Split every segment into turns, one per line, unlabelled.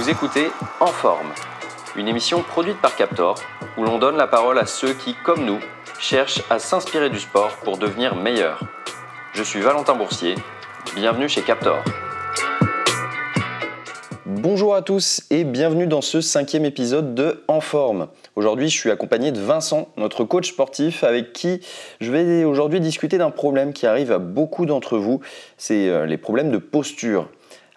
Vous écoutez En Forme, une émission produite par Captor où l'on donne la parole à ceux qui, comme nous, cherchent à s'inspirer du sport pour devenir meilleurs. Je suis Valentin Boursier, bienvenue chez Captor. Bonjour à tous et bienvenue dans ce cinquième épisode de En Forme. Aujourd'hui, je suis accompagné de Vincent, notre coach sportif, avec qui je vais aujourd'hui discuter d'un problème qui arrive à beaucoup d'entre vous, c'est euh, les problèmes de posture.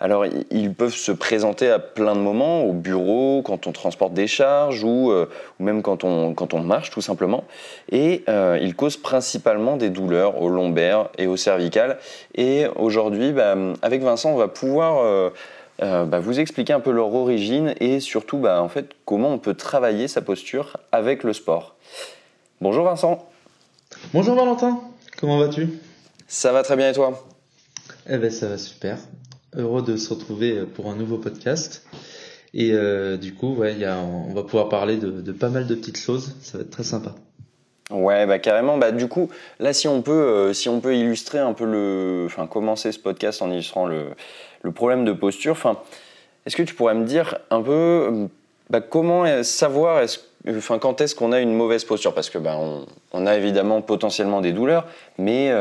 Alors, ils peuvent se présenter à plein de moments, au bureau, quand on transporte des charges ou, euh, même quand on, quand on marche tout simplement. Et euh, ils causent principalement des douleurs au lombaire et au cervical. Et aujourd'hui, bah, avec Vincent, on va pouvoir euh, bah, vous expliquer un peu leur origine et surtout bah, en fait, comment on peut travailler sa posture avec le sport. Bonjour Vincent.
Bonjour Valentin, comment vas-tu?
Ça va très bien et toi?
Eh ben ça va super heureux de se retrouver euh, pour un nouveau podcast. Et euh, du coup, ouais, on va pouvoir parler de, pas mal de petites choses. Ça va être très sympa.
Ouais, bah carrément. Bah du coup, là, si on peut, euh, si on peut illustrer un peu le, enfin, commencer ce podcast en illustrant le, le problème de posture. Enfin, est-ce que tu pourrais me dire un peu, bah, comment savoir, enfin, quand est-ce qu'on a une mauvaise posture? Parce que bah, on, a évidemment potentiellement des douleurs, mais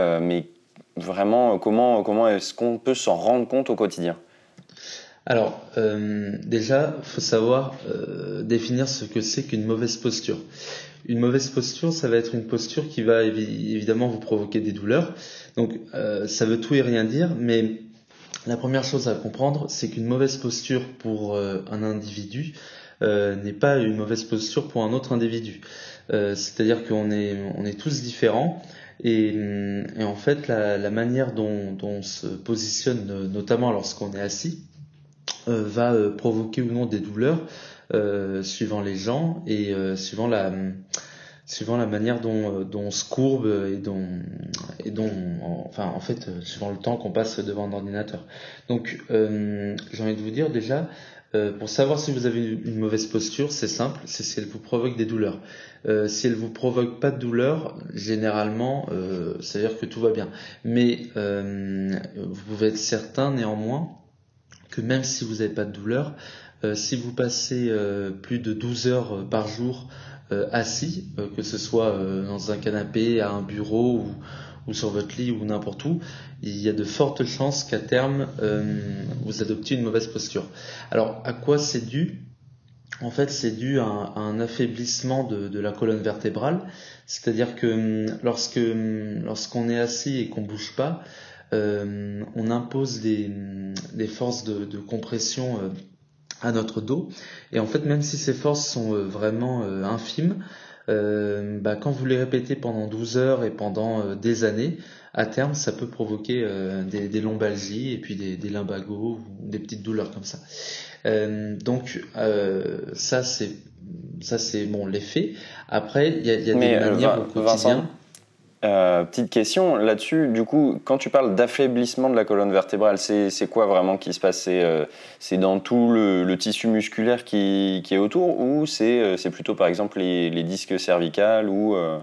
vraiment, comment, comment est-ce qu'on peut s'en rendre compte au quotidien?
Alors, euh, déjà, faut savoir euh, définir ce que c'est qu'une mauvaise posture. Une mauvaise posture, ça va être une posture qui va évidemment vous provoquer des douleurs. Donc, euh, ça veut tout et rien dire, mais la première chose à comprendre, c'est qu'une mauvaise posture pour euh, un individu euh, n'est pas une mauvaise posture pour un autre individu. Euh, c'est-à-dire qu'on est, on est tous différents. Et, et, en fait, la, la manière dont, dont, on se positionne, notamment lorsqu'on est assis, euh, va euh, provoquer ou non des douleurs euh, suivant les gens et suivant la suivant la manière dont, dont on se courbe et dont et dont enfin en fait suivant le temps qu'on passe devant un ordinateur. Donc j'ai envie de vous dire déjà pour savoir si vous avez une mauvaise posture, c'est simple, c'est si elle vous provoque des douleurs. Euh, si elle vous provoque pas de douleur, généralement, euh, ça veut dire que tout va bien. Mais euh, vous pouvez être certain néanmoins que même si vous n'avez pas de douleur, euh, si vous passez euh, plus de 12 heures euh, par jour assis, que ce soit dans un canapé, à un bureau ou, ou sur votre lit ou n'importe où, il y a de fortes chances qu'à terme, vous adoptiez une mauvaise posture. Alors, à quoi c'est dû? En fait, c'est dû à un, affaiblissement de, la colonne vertébrale, c'est-à-dire que lorsque lorsqu'on est assis et qu'on bouge pas, euh, on impose des, des forces de, de compression euh, à notre dos. Et en fait, même si ces forces sont euh, vraiment infimes, euh, bah, quand vous les répétez pendant 12 heures et pendant des années, à terme, ça peut provoquer des, des, lombalgies et puis des, des limbagos ou des petites douleurs comme ça. donc ça c'est ça c'est bon l'effet. Après il y a, y a des manières au quotidien.
Euh, petite question là-dessus, du coup, quand tu parles d'affaiblissement de la colonne vertébrale, c'est quoi vraiment qui se passe? C'est euh, dans tout le, le, tissu musculaire qui, qui est autour ou c'est euh, plutôt par exemple les, les disques cervicales ou, euh,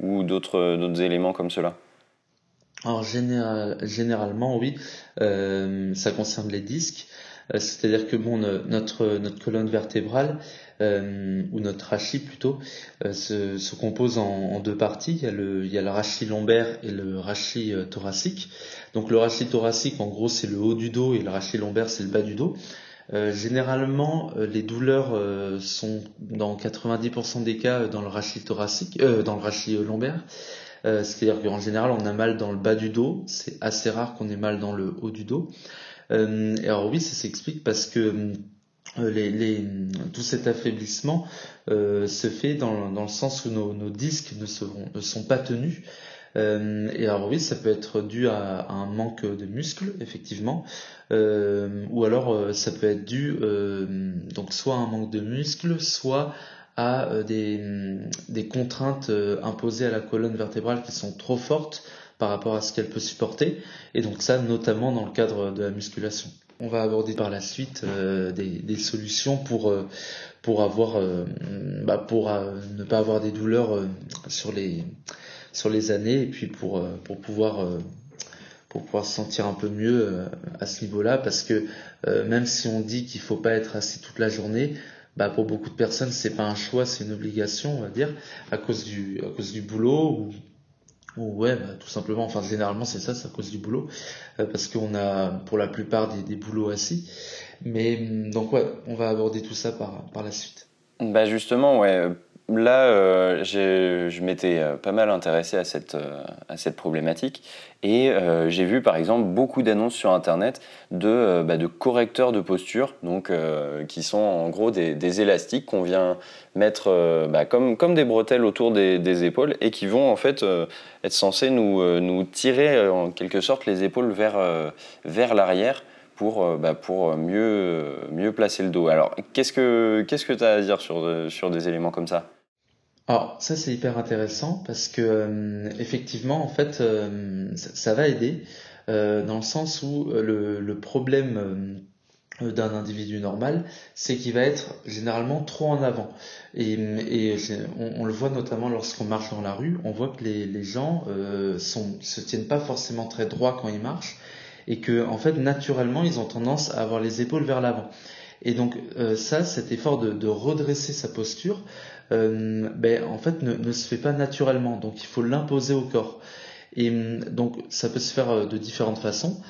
ou d'autres éléments comme cela?
Alors général, généralement oui, ça concerne les disques. C'est-à-dire que bon, notre, notre colonne vertébrale, euh, ou notre rachis plutôt, euh, se, se, compose en, en, deux parties. Il y, a le, il y a le rachis lombaire et le rachis euh, thoracique. Donc le rachis thoracique, en gros, c'est le haut du dos et le rachis lombaire, c'est le bas du dos. Euh, généralement, euh, les douleurs euh, sont dans 90% des cas dans le rachis thoracique, dans le rachis lombaire. C'est-à-dire qu'en général, on a mal dans le bas du dos. C'est assez rare qu'on ait mal dans le haut du dos. alors oui, ça s'explique parce que euh, les, tout cet affaiblissement euh, se fait dans, dans, le sens où nos, disques ne, sont pas tenus. Euh, et alors oui, ça peut être dû à, un manque de muscles, effectivement, euh, ou alors euh, ça peut être dû donc soit à un manque de muscles, soit à des, des contraintes imposées à la colonne vertébrale qui sont trop fortes par rapport à ce qu'elle peut supporter. Et donc ça, notamment dans le cadre de la musculation. On va aborder par la suite euh, des, solutions pour euh, euh, bah ne pas avoir des douleurs sur les années et puis pour pouvoir pour pouvoir se sentir un peu mieux à ce niveau-là, parce que même si on dit qu'il faut pas être assis toute la journée, bah pour beaucoup de personnes c'est pas un choix, c'est une obligation, on va dire, à cause du à cause du boulot ou ouais, bah, tout simplement, enfin généralement c'est ça, c'est à cause du boulot, euh, parce qu'on a pour la plupart des, des boulots assis. Mais donc ouais, on va aborder tout ça par, par la suite.
Bah justement, ouais, là, euh, je m'étais euh, pas mal intéressé à cette, euh, à cette problématique et j'ai vu par exemple beaucoup d'annonces sur Internet de, bah, de correcteurs de posture, donc qui sont en gros des, élastiques qu'on vient mettre bah, comme, comme des bretelles autour des, épaules et qui vont en fait être censés nous, nous tirer en quelque sorte les épaules vers, vers l'arrière pour, bah, pour mieux, mieux placer le dos. Alors, qu'est-ce que tu ce que as à dire sur, sur des éléments comme ça?
Alors ça c'est hyper intéressant parce que euh, effectivement en fait euh, ça, va aider euh, dans le sens où le, problème d'un individu normal, c'est qu'il va être généralement trop en avant. Et, et on, le voit notamment lorsqu'on marche dans la rue, on voit que les, les gens sont, se tiennent pas forcément très droit quand ils marchent et que en fait naturellement ils ont tendance à avoir les épaules vers l'avant. Et donc ça, cet effort de redresser sa posture, euh, ben, en fait ne, ne, se fait pas naturellement. Donc il faut l'imposer au corps. Et hum, donc ça peut se faire euh, de différentes façons.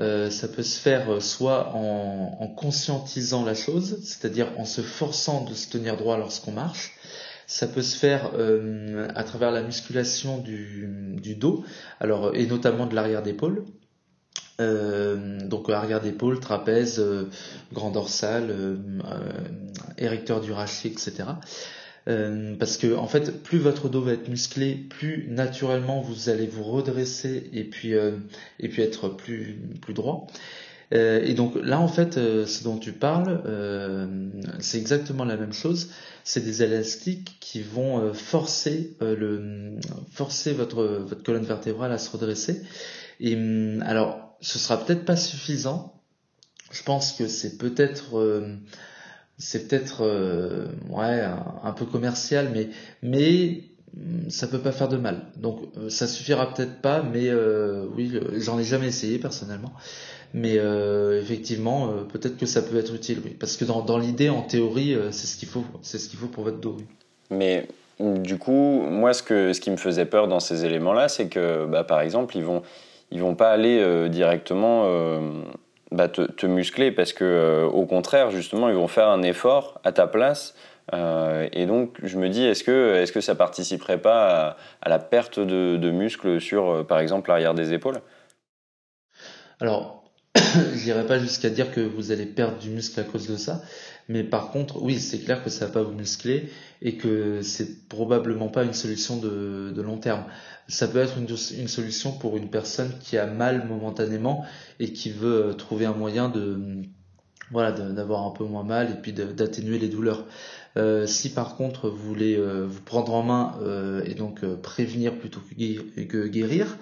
Euh, ça peut se faire euh, soit en, en conscientisant la chose, c'est-à-dire en se forçant de se tenir droit lorsqu'on marche. Ça peut se faire euh, à travers la musculation du, du, dos, alors et notamment de l'arrière d'épaule. Euh, donc arrière d'épaule, trapèze, grand dorsal, érecteur du rachis, etc. Euh, parce que en fait, plus votre dos va être musclé, plus naturellement vous allez vous redresser et puis euh, et puis être plus plus droit. Euh, et donc là, en fait, euh, ce dont tu parles, euh, c'est exactement la même chose. C'est des élastiques qui vont forcer le forcer votre votre colonne vertébrale à se redresser. Et hum, alors, ce sera peut-être pas suffisant. Je pense que c'est peut-être c'est peut-être euh, ouais un, peu commercial, mais mais mm, ça peut pas faire de mal. Donc euh, ça suffira peut-être pas, mais euh, oui, j'en ai jamais essayé personnellement. Mais effectivement, peut-être que ça peut être utile, oui. Parce que dans, dans l'idée, en théorie, c'est ce qu'il faut, c'est ce qu'il faut pour votre dos.
Mais du coup, moi, ce que ce qui me faisait peur dans ces éléments-là, c'est que, bah, par exemple, ils vont ils vont pas aller directement bah, te, muscler parce que euh, au contraire justement ils vont faire un effort à ta place. Euh, et donc je me dis est-ce que est-ce que ça participerait pas à, la perte de, de muscles sur euh, par exemple l'arrière des épaules?
Alors j'irai pas jusqu'à dire que vous allez perdre du muscle à cause de ça, mais par contre, oui, c'est clair que ça va pas vous muscler et que c'est probablement pas une solution de, long terme. Ça peut être une, solution pour une personne qui a mal momentanément et qui veut euh, trouver un moyen de voilà d'avoir un peu moins mal et puis d'atténuer les douleurs. Euh, si par contre vous voulez euh, vous prendre en main et donc prévenir plutôt que guérir,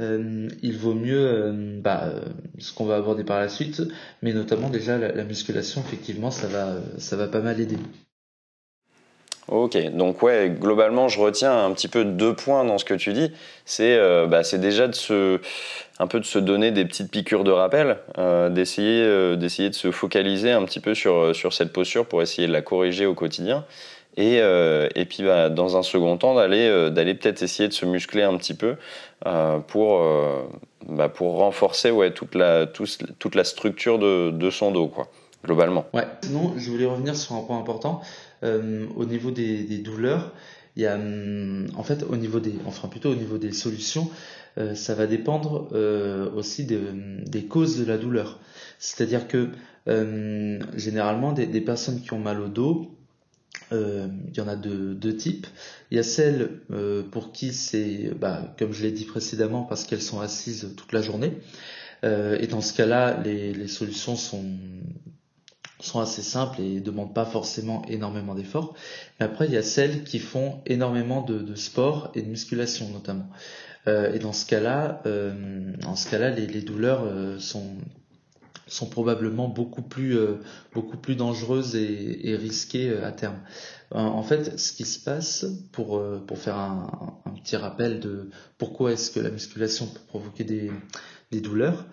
euh, il vaut mieux bah, ce qu'on va aborder par la suite, mais notamment déjà la, la musculation effectivement ça va ça va pas mal aider.
Ok, donc ouais, globalement, je retiens un petit peu deux points dans ce que tu dis. C'est euh, bah, déjà de se, un peu de se donner des petites piqûres de rappel, euh, d'essayer euh, d'essayer de se focaliser un petit peu sur, sur cette posture pour essayer de la corriger au quotidien. Et, euh, et puis, bah, dans un second temps, d'aller euh, peut-être essayer de se muscler un petit peu euh, pour, bah, pour renforcer ouais, toute, la, toute, la structure de, de son dos, quoi, globalement.
Ouais, sinon, je voulais revenir sur un point important euh, au niveau des, des, douleurs, il y a, en fait, au niveau des, enfin plutôt au niveau des solutions, euh, ça va dépendre euh, aussi de, des causes de la douleur. C'est-à-dire que euh, généralement, des, des, personnes qui ont mal au dos, euh, il y en a deux, deux types. Il y a celles euh, pour qui c'est, bah, comme je l'ai dit précédemment, parce qu'elles sont assises toute la journée. et dans ce cas-là, les, les solutions sont sont assez simples et demandent pas forcément énormément d'efforts. Mais après, il y a celles qui font énormément de, de sport et de musculation notamment. Euh, et dans ce cas-là, euh, dans ce cas-là, les, les douleurs euh, sont sont probablement beaucoup plus, beaucoup plus dangereuses et, et risquées à terme. En fait, ce qui se passe, pour, pour faire un, un petit rappel de pourquoi est-ce que la musculation peut provoquer des, des douleurs,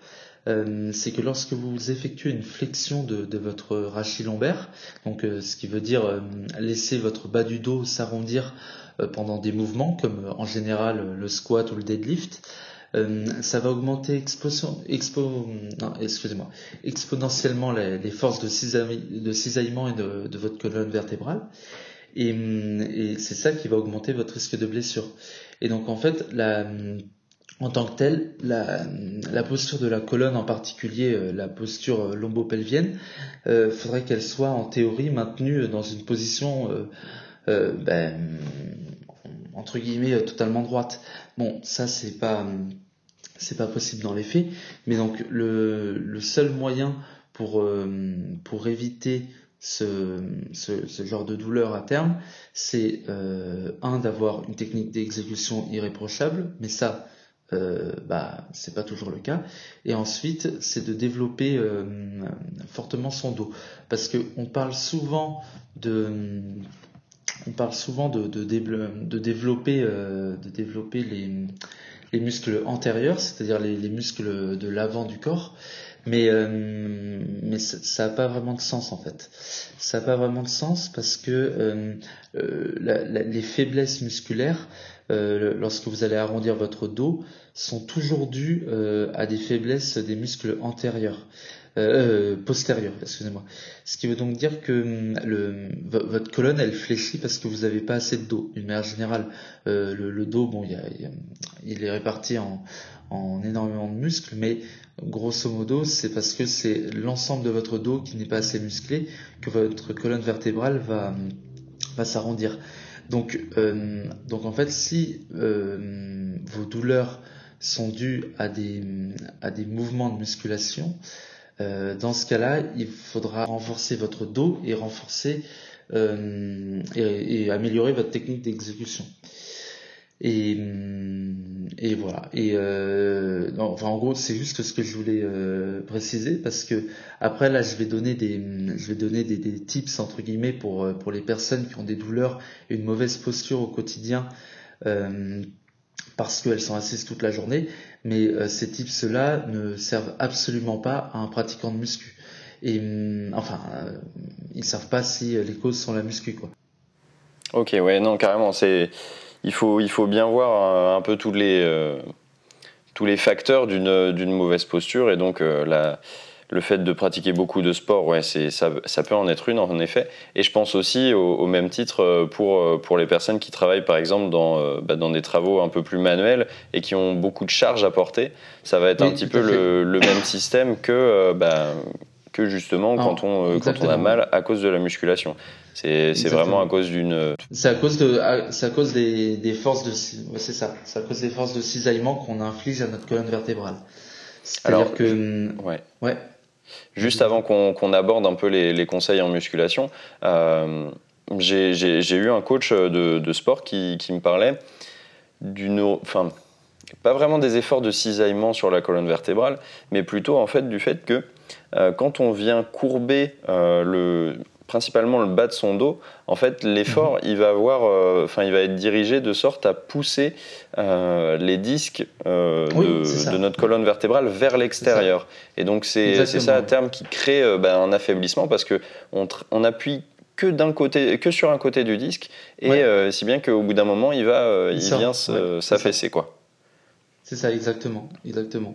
euh, c'est que lorsque vous effectuez une flexion de, de votre rachis lombaire, donc euh, ce qui veut dire euh, laisser votre bas du dos s'arrondir pendant des mouvements comme en général le squat ou le deadlift, ça va augmenter exponentiellement les, forces de, cisaillement et de, de, votre colonne vertébrale. Et, et c'est ça qui va augmenter votre risque de blessure. Et donc en fait, la, en tant que telle, la, posture de la colonne, en particulier euh, la posture euh, lombopelvienne, euh, faudrait qu'elle soit en théorie maintenue dans une position ben, entre guillemets totalement droite. Bon, ça c'est pas c'est pas possible dans les faits, mais donc le, le seul moyen pour pour éviter ce, ce, ce, genre de douleur à terme, c'est un d'avoir une technique d'exécution irréprochable, mais ça euh, bah, c'est pas toujours le cas. Et ensuite, c'est de développer euh, fortement son dos, parce que on parle souvent de, on parle souvent de, de, de développer, euh, de développer les, les muscles antérieurs, c'est-à-dire les, les, muscles de l'avant du corps. Mais, euh, ça n'a pas vraiment de sens en fait. Ça n'a pas vraiment de sens parce que euh, euh les faiblesses musculaires, lorsque vous allez arrondir votre dos, sont toujours dues à des faiblesses des muscles antérieurs. Euh, postérieurs, excusez-moi. Ce qui veut donc dire que hum, votre colonne, elle fléchit parce que vous n'avez pas assez de dos. D'une manière générale, le, le, dos, bon, il, il est réparti en, en énormément de muscles, mais grosso modo, c'est parce que c'est l'ensemble de votre dos qui n'est pas assez musclé que votre colonne vertébrale va, va s'arrondir. Donc, euh, donc en fait, si euh, vos douleurs sont dues à des mouvements de musculation, euh, dans ce cas-là, il faudra renforcer votre dos et renforcer et, et améliorer votre technique d'exécution. Et, et voilà. Et euh, enfin, en gros, c'est juste ce que je voulais euh, préciser parce que après là, je vais donner des, je vais donner des, des, tips entre guillemets pour pour les personnes qui ont des douleurs et une mauvaise posture au quotidien. Euh, parce qu'elles sont assises toute la journée, mais euh, ces tips-là ne servent absolument pas à un pratiquant de muscu. Et enfin, euh, ils servent pas si les causes sont la muscu, quoi.
Ok, ouais, non, carrément, c'est il faut, il faut bien voir un, peu tous les, euh, tous les facteurs d'une mauvaise posture et donc euh, la, le fait de pratiquer beaucoup de sport, ouais, ça, ça peut en être une en effet. Et je pense aussi au, même titre euh, pour, pour les personnes qui travaillent par exemple dans, bah, dans des travaux un peu plus manuels et qui ont beaucoup de charges à porter. Ça va être un petit peu le, le, même système que, bah, que justement quand, on, quand on a mal à cause de la musculation. C'est vraiment à cause d'une.
C'est à cause de, c'est à cause des, des forces de, c'est ça. C'est à cause des forces de cisaillement qu'on inflige à notre colonne vertébrale.
C'est-à-dire que. Ouais. Ouais. Juste avant qu'on aborde un peu les, conseils en musculation, euh, j'ai eu un coach de, sport qui, qui, me parlait d'une, enfin, pas vraiment des efforts de cisaillement sur la colonne vertébrale, mais plutôt en fait du fait que euh, quand on vient courber euh, le principalement le bas de son dos, en fait, l'effort, mhm. il va avoir, euh, enfin, il va être dirigé de sorte à pousser euh, les disques euh, de, notre colonne vertébrale vers l'extérieur. Et donc, c'est ça à terme qui crée ben, un affaiblissement parce que on, on appuie que d'un côté, que sur un côté du disque, et si bien qu'au bout d'un moment, il va, il, vient s'affaisser, quoi.
C'est ça, exactement, exactement.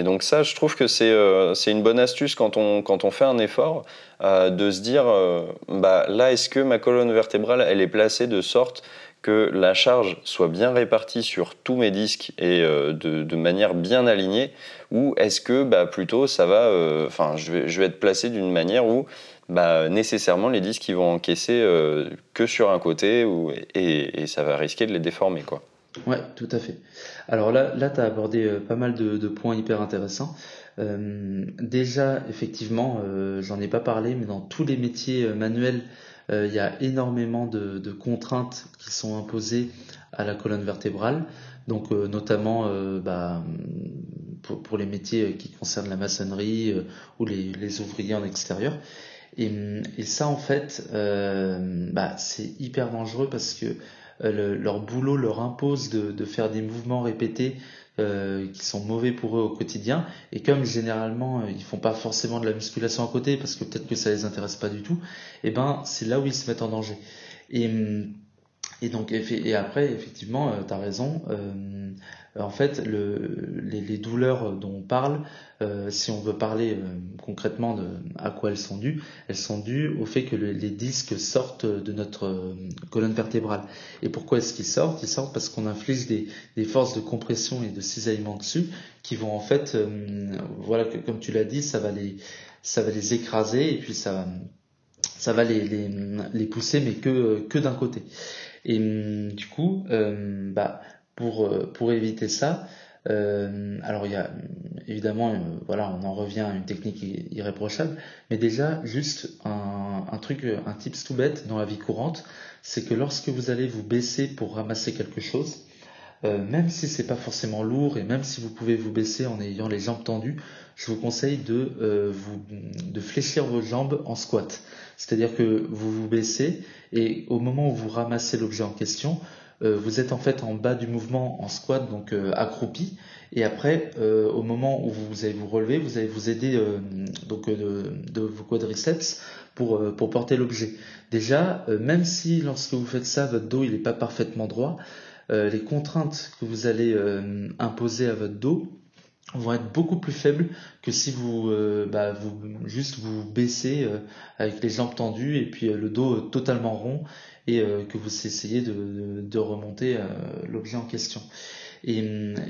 Et donc ça, je trouve que c'est euh, une bonne astuce quand on, quand on fait un effort, euh, de se dire, euh, bah, là, est-ce que ma colonne vertébrale, elle est placée de sorte que la charge soit bien répartie sur tous mes disques et de, de, manière bien alignée, ou est-ce que bah, plutôt ça va, enfin, je, vais, être placé d'une manière où bah, nécessairement les disques ils vont encaisser que sur un côté et, et, ça va risquer de les déformer. quoi.
Ouais, tout à fait. Alors là, là tu as abordé euh, pas mal de, points hyper intéressants. Euh, déjà, effectivement, euh, j'en ai pas parlé, mais dans tous les métiers manuels, il y a énormément de, contraintes qui sont imposées à la colonne vertébrale. Donc, notamment, bah, pour, les métiers qui concernent la maçonnerie ou les, les, ouvriers en extérieur. Et, et ça, en fait, bah, c'est hyper dangereux parce que leur boulot leur impose de, de, faire des mouvements répétés euh, qui sont mauvais pour eux au quotidien. Et comme généralement ils font pas forcément de la musculation à côté parce que peut-être que ça les intéresse pas du tout, et eh ben c'est là où ils se mettent en danger. Et et donc et après effectivement euh, tu as raison. Euh, euh, en fait, le, les, douleurs dont on parle, euh, si on veut parler euh, concrètement de à quoi elles sont dues, elles sont dues au fait que les disques sortent de notre colonne vertébrale. Et pourquoi est-ce qu'ils sortent? Ils sortent parce qu'on inflige des, des, forces de compression et de cisaillement dessus, qui vont en fait, voilà, comme tu l'as dit, ça va les, ça va les écraser et puis ça, ça va les, les, les pousser, mais que que d'un côté. Et du coup, bah pour, euh, pour éviter ça, euh, alors il y a évidemment, euh, voilà, on en revient à une technique irréprochable, mais déjà juste un, un truc, un tips tout bête dans la vie courante, c'est que lorsque vous allez vous baisser pour ramasser quelque chose, même si c'est pas forcément lourd et même si vous pouvez vous baisser en ayant les jambes tendues, je vous conseille de vous de fléchir vos jambes en squat. C'est-à-dire que vous vous baissez et au moment où vous ramassez l'objet en question, euh, vous êtes en fait en bas du mouvement en squat, donc euh, accroupi. Et après, euh, au moment où vous allez vous relever, vous allez vous aider donc de, vos quadriceps pour, pour porter l'objet. Déjà, même si lorsque vous faites ça, votre dos il n'est pas parfaitement droit, les contraintes que vous allez imposer à votre dos vont être beaucoup plus faibles que si vous, bah, vous juste vous baissez avec les jambes tendues et puis le dos totalement rond et euh, que vous essayez de, de, remonter euh, l'objet en question. Et,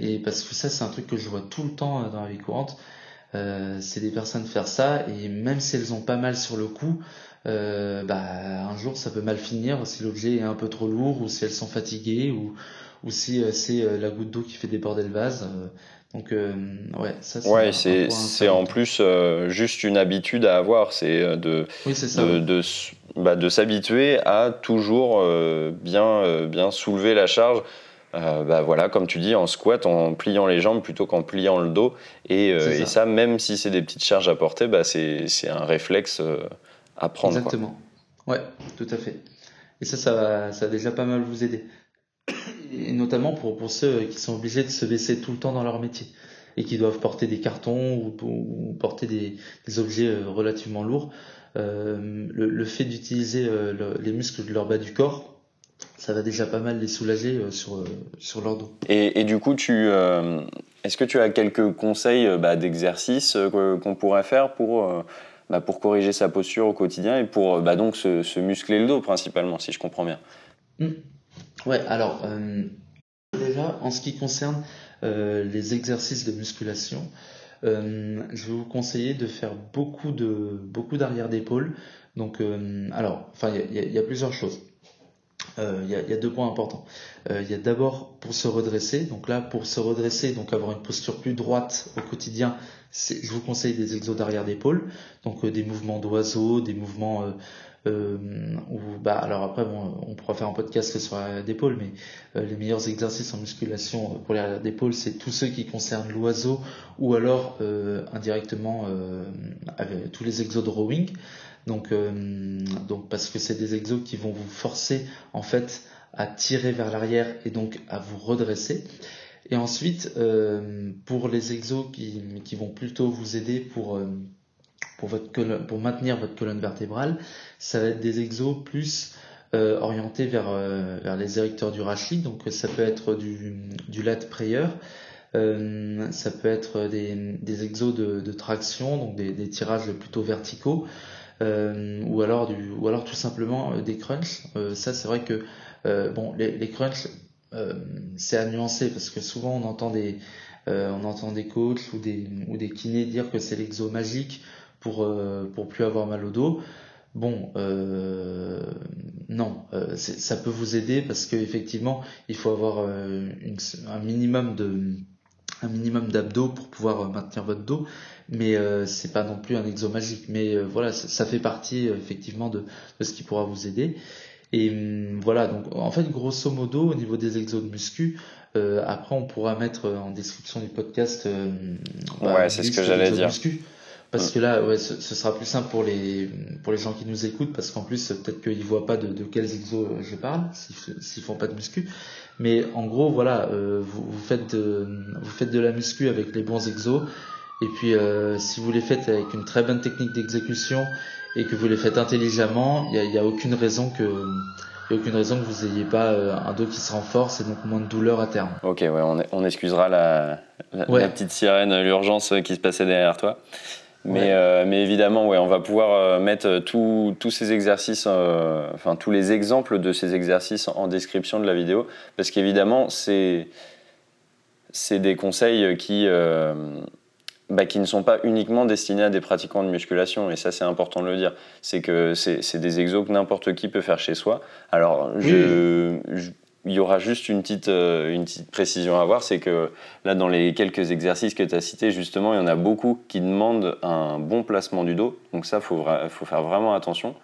et, parce que ça, c'est un truc que je vois tout le temps euh, dans la vie courante. c'est des personnes faire ça et même si elles ont pas mal sur le coup, bah, un jour ça peut mal finir si l'objet est un peu trop lourd ou si elles sont fatiguées ou, ou si c'est la goutte d'eau qui fait déborder le vase. Donc ouais, ça c'est
ouais, c'est en plus juste une habitude à avoir, c'est de, de, de, bah, de s'habituer à toujours euh, bien, euh, bien soulever la charge. Euh, bah, voilà, comme tu dis, en squat, en pliant les jambes plutôt qu'en pliant le dos. Et, et ça. même si c'est des petites charges à porter, bah, c'est un réflexe à prendre.
Exactement. Ouais, tout à fait. Et ça, ça va, ça va déjà pas mal vous aider. Et notamment pour, pour ceux qui sont obligés de se baisser tout le temps dans leur métier et qui doivent porter des cartons ou, ou porter des, des objets relativement lourds. Euh, le, le, fait d'utiliser euh, les muscles de leur bas du corps, ça va déjà pas mal les soulager euh, sur, sur leur dos.
Et, et du coup, tu, est-ce que tu as quelques conseils bah, d'exercices qu'on pourrait faire pour, bah, pour corriger sa posture au quotidien et pour bah, donc se, muscler le dos principalement, si je comprends bien
mmh. Ouais, alors déjà en ce qui concerne les exercices de musculation, euh, je vais vous conseiller de faire beaucoup de beaucoup d'arrière d'épaule. Donc, euh, alors, enfin, il y, a plusieurs choses. Euh, il y, a, y, a, deux points importants. Il y a d'abord pour se redresser. Donc là, pour se redresser, donc avoir une posture plus droite au quotidien, je vous conseille des exos d'arrière d'épaule. Donc des mouvements d'oiseau, des mouvements euh, bah alors après bon, on pourra faire un podcast sur l'arrière d'épaule, mais euh, les meilleurs exercices en musculation pour l'arrière d'épaule, c'est tous ceux qui concernent l'oiseau ou alors euh, indirectement avec tous les exos de rowing. Donc, donc parce que c'est des exos qui vont vous forcer en fait à tirer vers l'arrière et donc à vous redresser. Et ensuite, pour les exos qui, qui, vont plutôt vous aider pour pour, votre colonne, pour maintenir votre colonne vertébrale, ça va être des exos plus euh, orientés vers, euh, vers les érecteurs du rachis. Donc ça peut être du, du lat prayer, euh, ça peut être des, des exos de, de traction, donc des, des tirages plutôt verticaux, euh, ou alors du, ou alors tout simplement euh, des crunchs. Euh, ça c'est vrai que bon les, les crunchs c'est à nuancer parce que souvent on entend des on entend des coachs ou des ou des kinés dire que c'est l'exo magique pour, euh, pour plus avoir mal au dos. Bon, euh, non, euh, ça peut vous aider parce qu'effectivement, il faut avoir une, un minimum de un minimum d'abdos pour pouvoir maintenir votre dos, mais euh, c'est pas non plus un exo magique. Mais voilà, ça, fait partie effectivement de, de, ce qui pourra vous aider. Et hum, voilà, donc en fait, grosso modo, au niveau des exos de muscu, euh, après on pourra mettre en description du podcast. Euh,
bah, ouais, c'est ce que j'allais dire.
parce mm. que là, ouais, ce, sera plus simple pour les pour les gens qui nous écoutent, parce qu'en plus peut-être qu'ils voient pas de, de quels exos je parle, s'ils font pas de muscu. Mais en gros, voilà, euh, vous, vous, faites de, vous faites de la muscu avec les bons exos. Et puis, euh, si vous les faites avec une très bonne technique d'exécution et que vous les faites intelligemment, il n'y a, y a, aucune raison que y a aucune raison que vous n'ayez pas euh, un dos qui se renforce et donc moins de douleur à terme.
Ok, ouais, on, on excusera la, la, petite sirène, l'urgence qui se passait derrière toi. Mais, euh, mais évidemment, ouais, on va pouvoir euh, mettre tous ces exercices, enfin tous les exemples de ces exercices en description de la vidéo, parce qu'évidemment, c'est c'est des conseils qui bah, qui ne sont pas uniquement destinés à des pratiquants de musculation. Et ça, c'est important de le dire. C'est que c'est des exos que n'importe qui peut faire chez soi. Alors, je, il y aura juste une petite, euh, une petite précision à avoir, c'est que là, dans les quelques exercices que tu as cités, justement, il y en a beaucoup qui demandent un bon placement du dos. Donc ça, il faut, faut, faire vraiment attention.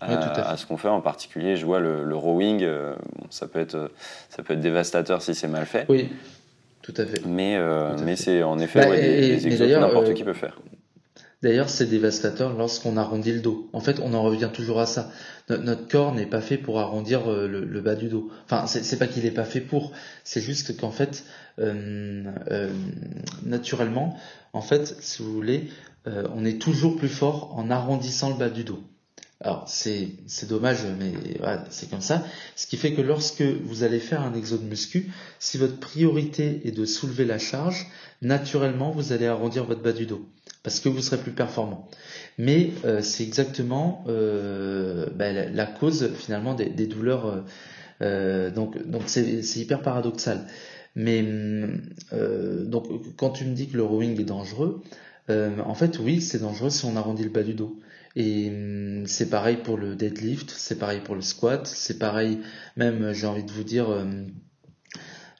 à, ce qu'on fait en particulier. Je vois le, rowing, euh, ça, peut être, ça peut être dévastateur si c'est mal fait.
Oui, tout à fait.
Mais, euh, mais c'est en effet bah, des, que n'importe euh, qui peut faire.
D'ailleurs, c'est dévastateur lorsqu'on arrondit le dos. En fait, on en revient toujours à ça. Notre, corps n'est pas fait pour arrondir euh, le, bas du dos. Enfin, c'est pas qu'il n'est pas fait pour. C'est juste qu'en fait, naturellement, en fait, si vous voulez, on est toujours plus fort en arrondissant le bas du dos. Alors c'est dommage, mais c'est comme ça. Ce qui fait que lorsque vous allez faire un exo de muscu, si votre priorité est de soulever la charge, naturellement vous allez arrondir votre bas du dos parce que vous serez plus performant. Mais euh, c'est exactement euh, bah, la, cause finalement des, douleurs. Euh, donc donc c'est hyper paradoxal. Mais donc quand tu me dis que le rowing est dangereux, en fait oui c'est dangereux si on arrondit le bas du dos. Et hum, c'est pareil pour le deadlift, c'est pareil pour le squat, c'est pareil même, j'ai envie de vous dire, hum,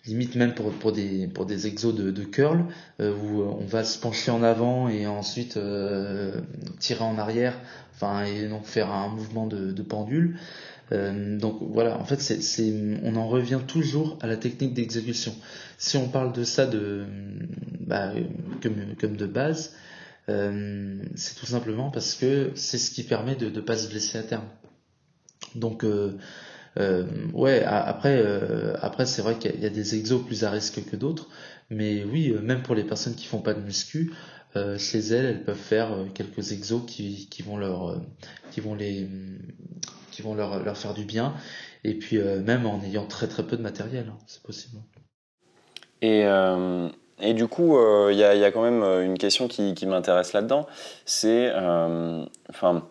limite même pour, pour, des, pour des exos de, de curl, euh, où on va se pencher en avant et ensuite euh, tirer en arrière, enfin, et donc faire un mouvement de, de pendule. Euh, donc voilà, en fait, c'est, on en revient toujours à la technique d'exécution. Si on parle de ça de, bah, comme, comme de base, euh, c'est tout simplement parce que c'est ce qui permet de ne pas se blesser à terme. Donc euh, euh, ouais, après, après c'est vrai qu'il y, a des exos plus à risque que d'autres, mais oui, même pour les personnes qui font pas de muscu, chez elles, elles peuvent faire quelques exos qui, qui vont leur, qui vont les, qui vont leur, leur faire du bien, et puis même en ayant très très peu de matériel, hein, c'est possible.
Et et du coup, il euh, y, a quand même euh, une question qui, m'intéresse là-dedans. C'est, euh, enfin,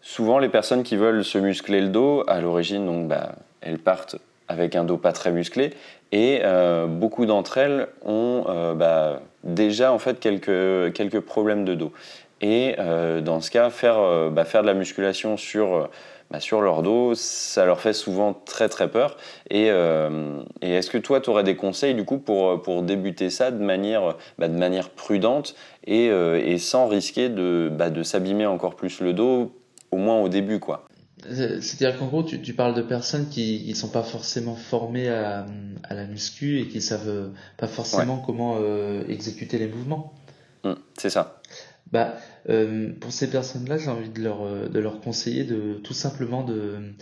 souvent les personnes qui veulent se muscler le dos, à l'origine, donc, bah, elles partent avec un dos pas très musclé, et beaucoup d'entre elles ont bah, déjà en fait quelques, quelques problèmes de dos. Et dans ce cas, faire, bah, faire de la musculation sur bah, sur leur dos, ça leur fait souvent très très peur. Et, euh, est-ce que toi, tu aurais des conseils du coup pour, pour débuter ça de manière, bah, de manière prudente et, euh, et sans risquer de, bah, de s'abîmer encore plus le dos, au moins au début quoi?
C'est-à-dire qu'en gros, tu, tu, parles de personnes qui ne sont pas forcément formées à, à, la muscu et qui savent pas forcément comment euh, exécuter les mouvements.
Mmh, c'est ça
bah, euh, pour ces personnes-là, j'ai envie de leur, euh, de leur conseiller de tout simplement de,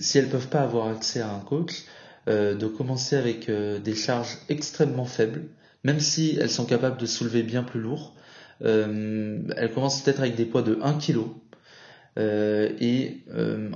si elles peuvent pas avoir accès à un coach, euh, de commencer avec euh, des charges extrêmement faibles, même si elles sont capables de soulever bien plus lourd. Euh, elles commencent peut-être avec des poids de 1 kg. et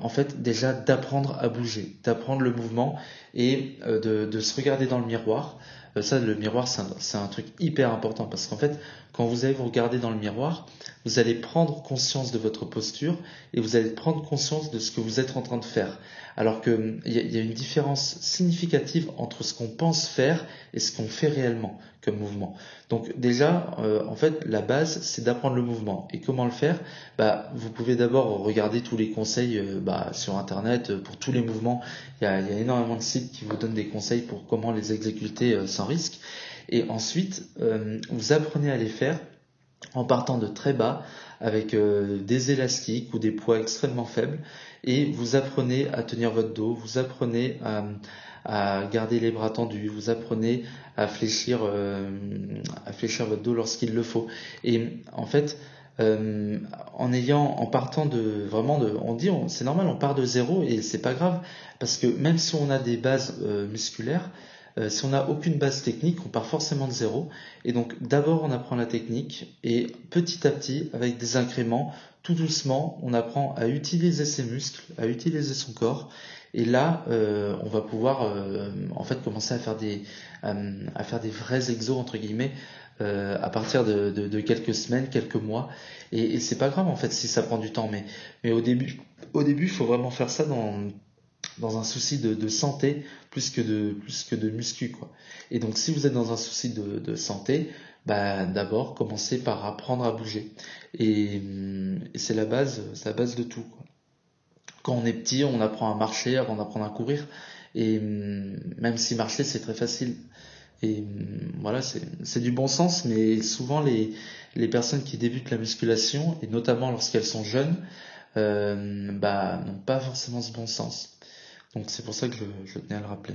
en fait déjà d'apprendre à bouger, d'apprendre le mouvement et de, de, se regarder dans le miroir. Ça, le miroir, c'est un, truc hyper important parce qu'en fait, quand vous allez vous regarder dans le miroir, vous allez prendre conscience de votre posture et vous allez prendre conscience de ce que vous êtes en train de faire. Alors qu'il y, y, a une différence significative entre ce qu'on pense faire et ce qu'on fait réellement comme mouvement. Donc déjà, euh, en fait, la base, c'est d'apprendre le mouvement. Et comment le faire? Bah, Vous pouvez d'abord regarder tous les conseils euh, bah, sur Internet euh, pour tous les mouvements. Il y, a, énormément de sites qui vous donnent des conseils pour comment les exécuter sans risque. Et ensuite, euh, vous apprenez à les faire en partant de très bas avec euh, des élastiques ou des poids extrêmement faibles et vous apprenez à tenir votre dos, vous apprenez à, garder les bras tendus, vous apprenez à fléchir, euh, à fléchir votre dos lorsqu'il le faut. Et en fait, euh, en ayant, en partant de vraiment de, on dit, c'est normal, on part de zéro et c'est pas grave parce que même si on a des bases musculaires, euh, si on n'a aucune base technique, on part forcément de zéro. Et donc d'abord on apprend la technique et petit à petit, avec des incréments, tout doucement, on apprend à utiliser ses muscles, à utiliser son corps. Et là, euh, on va pouvoir euh, en fait commencer à faire des à faire des vrais exos entre guillemets à partir de, quelques semaines, quelques mois. Et, et c'est pas grave en fait si ça prend du temps, mais mais au début, au début, il faut vraiment faire ça dans dans un souci de, santé plus que de plus que de muscu quoi. Et donc si vous êtes dans un souci de, santé, bah d'abord commencez par apprendre à bouger. Et, c'est la base, la base de tout. Quoi. Quand on est petit, on apprend à marcher avant d'apprendre à courir. Et même si marcher c'est très facile. Et voilà, c'est du bon sens, mais souvent les, les personnes qui débutent la musculation, et notamment lorsqu'elles sont jeunes, euh, bah, n'ont pas forcément ce bon sens. Donc c'est pour ça que je, tenais à le rappeler.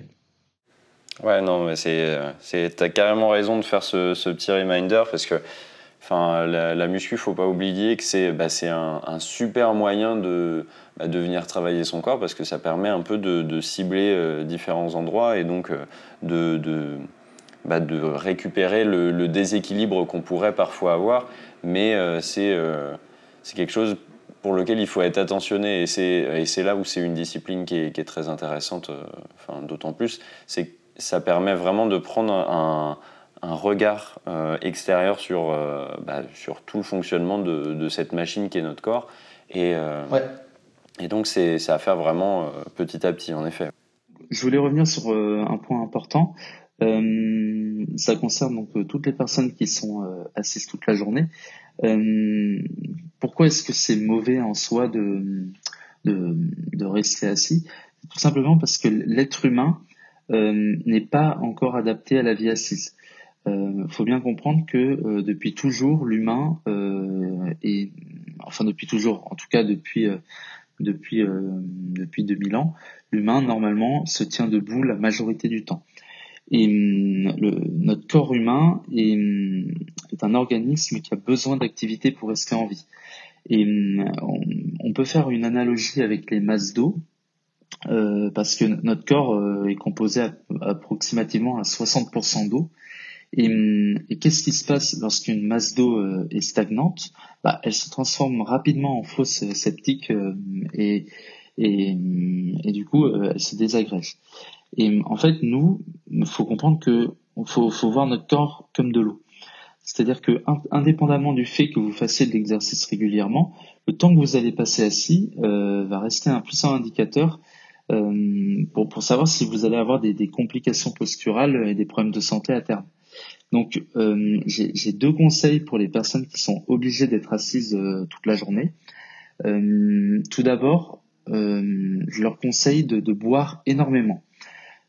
Ouais, non, mais c'est, c'est, as carrément raison de faire ce, petit reminder parce que enfin, la, la muscu, faut pas oublier que c'est, bah, c'est un, super moyen de, bah, venir travailler son corps parce que ça permet un peu de, cibler euh, différents endroits et donc euh, de, de, bah, récupérer le, déséquilibre qu'on pourrait parfois avoir. Mais euh, c'est, c'est quelque chose pour lequel il faut être attentionné. Et c'est là où c'est une discipline qui est, très intéressante, euh, enfin, d'autant plus, c'est que ça permet vraiment de prendre un, regard euh, extérieur sur, euh, bah, sur tout le fonctionnement de, cette machine qui est notre corps. Et, et donc, c'est à faire vraiment petit à petit, en effet.
Je voulais revenir sur un point important. ça concerne donc toutes les personnes qui sont assises toute la journée. Euh, pourquoi est-ce que c'est mauvais en soi de, de, de rester assis? Tout simplement parce que l'être humain euh, n'est pas encore adapté à la vie assise. Il euh, faut bien comprendre que euh, depuis toujours, l'humain euh, est, enfin depuis toujours, en tout cas depuis depuis depuis 2000 ans, l'humain normalement se tient debout la majorité du temps. Et hum, le, notre corps humain est, hum, est, un organisme qui a besoin d'activité pour rester en vie. Et hum, on, on, peut faire une analogie avec les masses d'eau, euh, parce que notre corps euh, est composé approximativement à 60% d'eau. Et, et qu'est-ce qui se passe lorsqu'une masse d'eau euh, est stagnante? Bah, Elle se transforme rapidement en fosse septique euh, et, et, et, du coup, elle se désagrège. Et en fait, nous, il faut comprendre que faut, faut voir notre corps comme de l'eau. C'est-à-dire que indépendamment du fait que vous fassiez de l'exercice régulièrement, le temps que vous allez passer assis euh, va rester un puissant indicateur euh, pour, pour savoir si vous allez avoir des, des, complications posturales et des problèmes de santé à terme. Donc euh, j'ai deux conseils pour les personnes qui sont obligées d'être assises euh, toute la journée. Euh, tout d'abord, euh, je leur conseille de, de boire énormément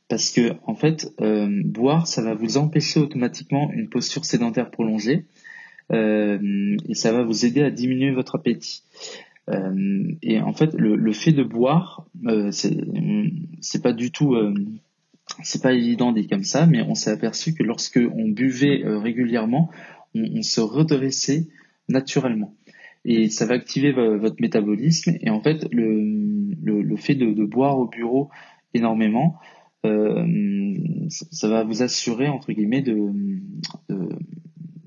parce que en fait, euh, boire, ça va vous empêcher automatiquement une posture sédentaire prolongée euh, et ça va vous aider à diminuer votre appétit. Euh, et en fait, le, le fait de boire, euh, c'est pas du tout, euh, c'est pas évident dit comme ça, mais on s'est aperçu que lorsque on buvait euh, régulièrement, on, on, se redressait naturellement. Et ça va activer votre métabolisme. Et en fait, le, le, le fait de, de boire au bureau énormément, ça va vous assurer entre guillemets de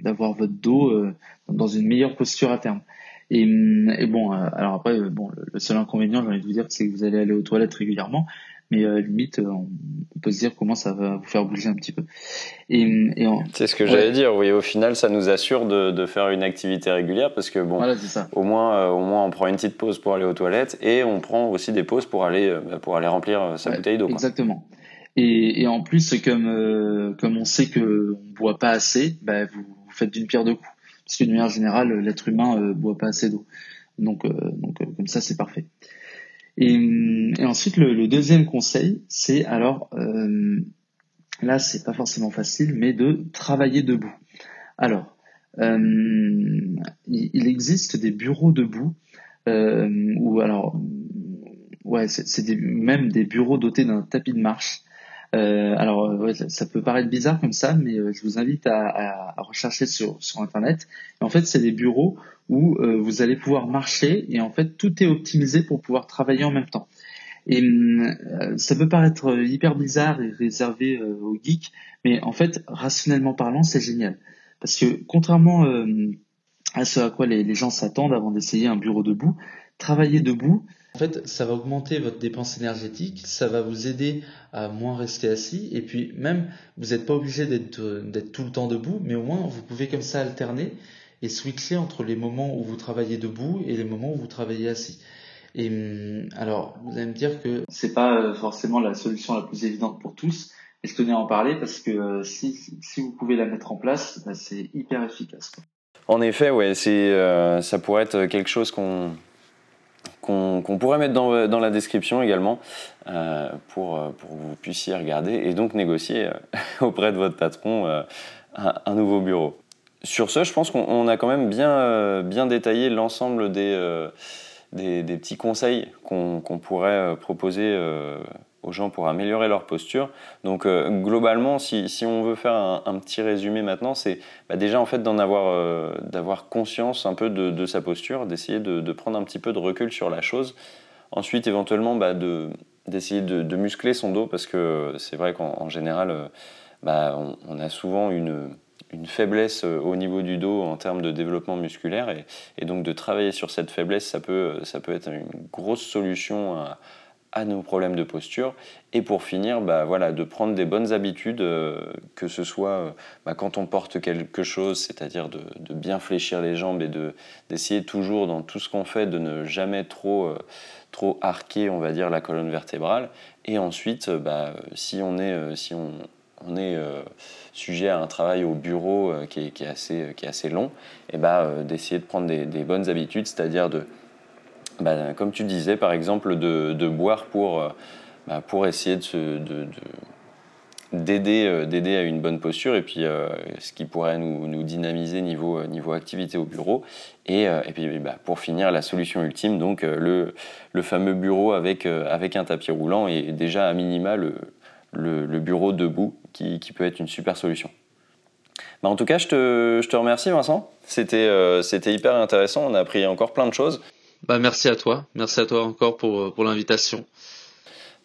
d'avoir votre dos euh, dans une meilleure posture à terme. Et, et bon, euh, alors après, bon, le seul inconvénient, j'ai envie de vous dire, c'est que vous allez aller aux toilettes régulièrement, mais euh, limite, on, peut se dire comment ça va vous faire bouger un petit peu.
Et, et c'est ce que j'allais dire. Oui, au final, ça nous assure de, de faire une activité régulière parce que bon,
voilà, ça.
au moins, au moins, on prend une petite pause pour aller aux toilettes et on prend aussi des pauses pour aller, bah, pour aller remplir sa bouteille d'eau.
Exactement. Et, en plus, comme euh, comme on sait que on boit pas assez, bah, vous, faites d'une pierre deux coups. Parce que d'une manière générale, l'être humain euh, boit pas assez d'eau. Donc euh, donc comme ça, c'est parfait. Et, ensuite, le, le deuxième conseil, c'est alors là, c'est pas forcément facile, mais de travailler debout. Alors, il existe des bureaux debout ou alors ouais, c'est même des bureaux dotés d'un tapis de marche. Euh, alors, ça peut paraître bizarre comme ça, mais je vous invite à, rechercher sur, Internet. en fait, c'est des bureaux où vous allez pouvoir marcher et en fait, tout est optimisé pour pouvoir travailler en même temps. Et euh, ça peut paraître hyper bizarre et réservé euh, aux geeks, mais en fait, rationnellement parlant, c'est génial. Parce que contrairement euh, à ce à quoi les, gens s'attendent avant d'essayer un bureau debout, travailler debout, en fait, ça va augmenter votre dépense énergétique, ça va vous aider à moins rester assis, et puis même, vous n'êtes pas obligé d'être tout le temps debout, mais au moins, vous pouvez comme ça alterner et switcher entre les moments où vous travaillez debout et les moments où vous travaillez assis. Et hum, alors, vous allez me dire que c'est pas euh, forcément la solution la plus évidente pour tous. Et je tenais à en parler parce que euh, si, si vous pouvez la mettre en place, bah, c'est hyper efficace.
En effet, ouais, c'est euh, ça pourrait être quelque chose qu'on qu'on pourrait mettre dans, la description également euh, pour, pour que vous puissiez regarder et donc négocier auprès de votre patron un, un, nouveau bureau. Sur ce, je pense qu'on a quand même bien, bien détaillé l'ensemble des des, petits conseils qu'on pourrait euh, proposer euh, aux gens pour améliorer leur posture. Donc euh, globalement, si, on veut faire un, petit résumé maintenant, c'est bah, déjà en fait d'en avoir, d'avoir conscience un peu de, sa posture, d'essayer de, prendre un petit peu de recul sur la chose. Ensuite, éventuellement, bah, d'essayer de, muscler son dos parce que c'est vrai qu'en général, bah, on, a souvent une faiblesse euh, au niveau du dos en termes de développement musculaire et, donc de travailler sur cette faiblesse, ça peut, ça peut être une grosse solution à, nos problèmes de posture. Et pour finir, bah, voilà, de prendre des bonnes habitudes, euh, que ce soit euh, bah, quand on porte quelque chose, c'est-à-dire de, bien fléchir les jambes et d'essayer toujours dans tout ce qu'on fait de ne jamais trop, trop arquer, on va dire, la colonne vertébrale. Et ensuite, bah, si on est, euh, sujet à un travail au bureau euh, qui, est, assez, long, euh, d'essayer de prendre des, bonnes habitudes, c'est-à-dire de, bah, comme tu disais par exemple, de, boire pour, bah, pour essayer de, d'aider, d'aider à une bonne posture et puis ce qui pourrait nous, dynamiser niveau, niveau activité au bureau. Et, et puis bah, pour finir, la solution ultime, donc le, le fameux bureau avec, avec un tapis roulant et déjà à minima le, le, bureau debout qui, peut être une super solution. En tout cas, je te, remercie Vincent. Euh, c'était hyper intéressant. On a appris encore plein de choses.
Bah, merci à toi. Merci à toi encore pour, pour l'invitation.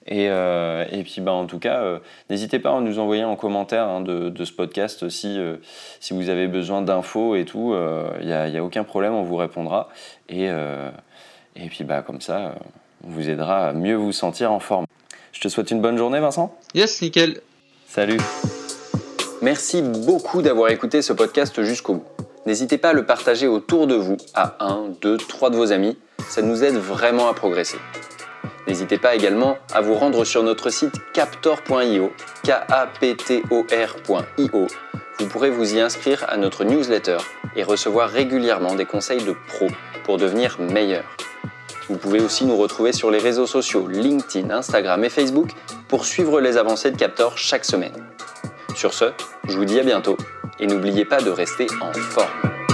Et, euh, et, puis bah, en tout cas, euh, n'hésitez pas à nous envoyer en commentaire hein, de, ce podcast si, si vous avez besoin d'infos et tout. Il n'y a, a, aucun problème, on vous répondra. Et, et puis bah, comme ça, on vous aidera à mieux vous sentir en forme. Je te souhaite une bonne journée, Vincent.
Yes, nickel.
Salut. Merci beaucoup d'avoir écouté ce podcast jusqu'au bout. N'hésitez pas à le partager autour de vous, à un, deux, trois de vos amis. Ça nous aide vraiment à progresser. N'hésitez pas également à vous rendre sur notre site captor.io, K-A-P-T-O-R.io. Vous pourrez vous y inscrire à notre newsletter et recevoir régulièrement des conseils de pros pour devenir meilleur. Vous pouvez aussi nous retrouver sur les réseaux sociaux LinkedIn, Instagram et Facebook pour suivre les avancées de Captor chaque semaine. Sur ce, je vous dis à bientôt et n'oubliez pas de rester en forme.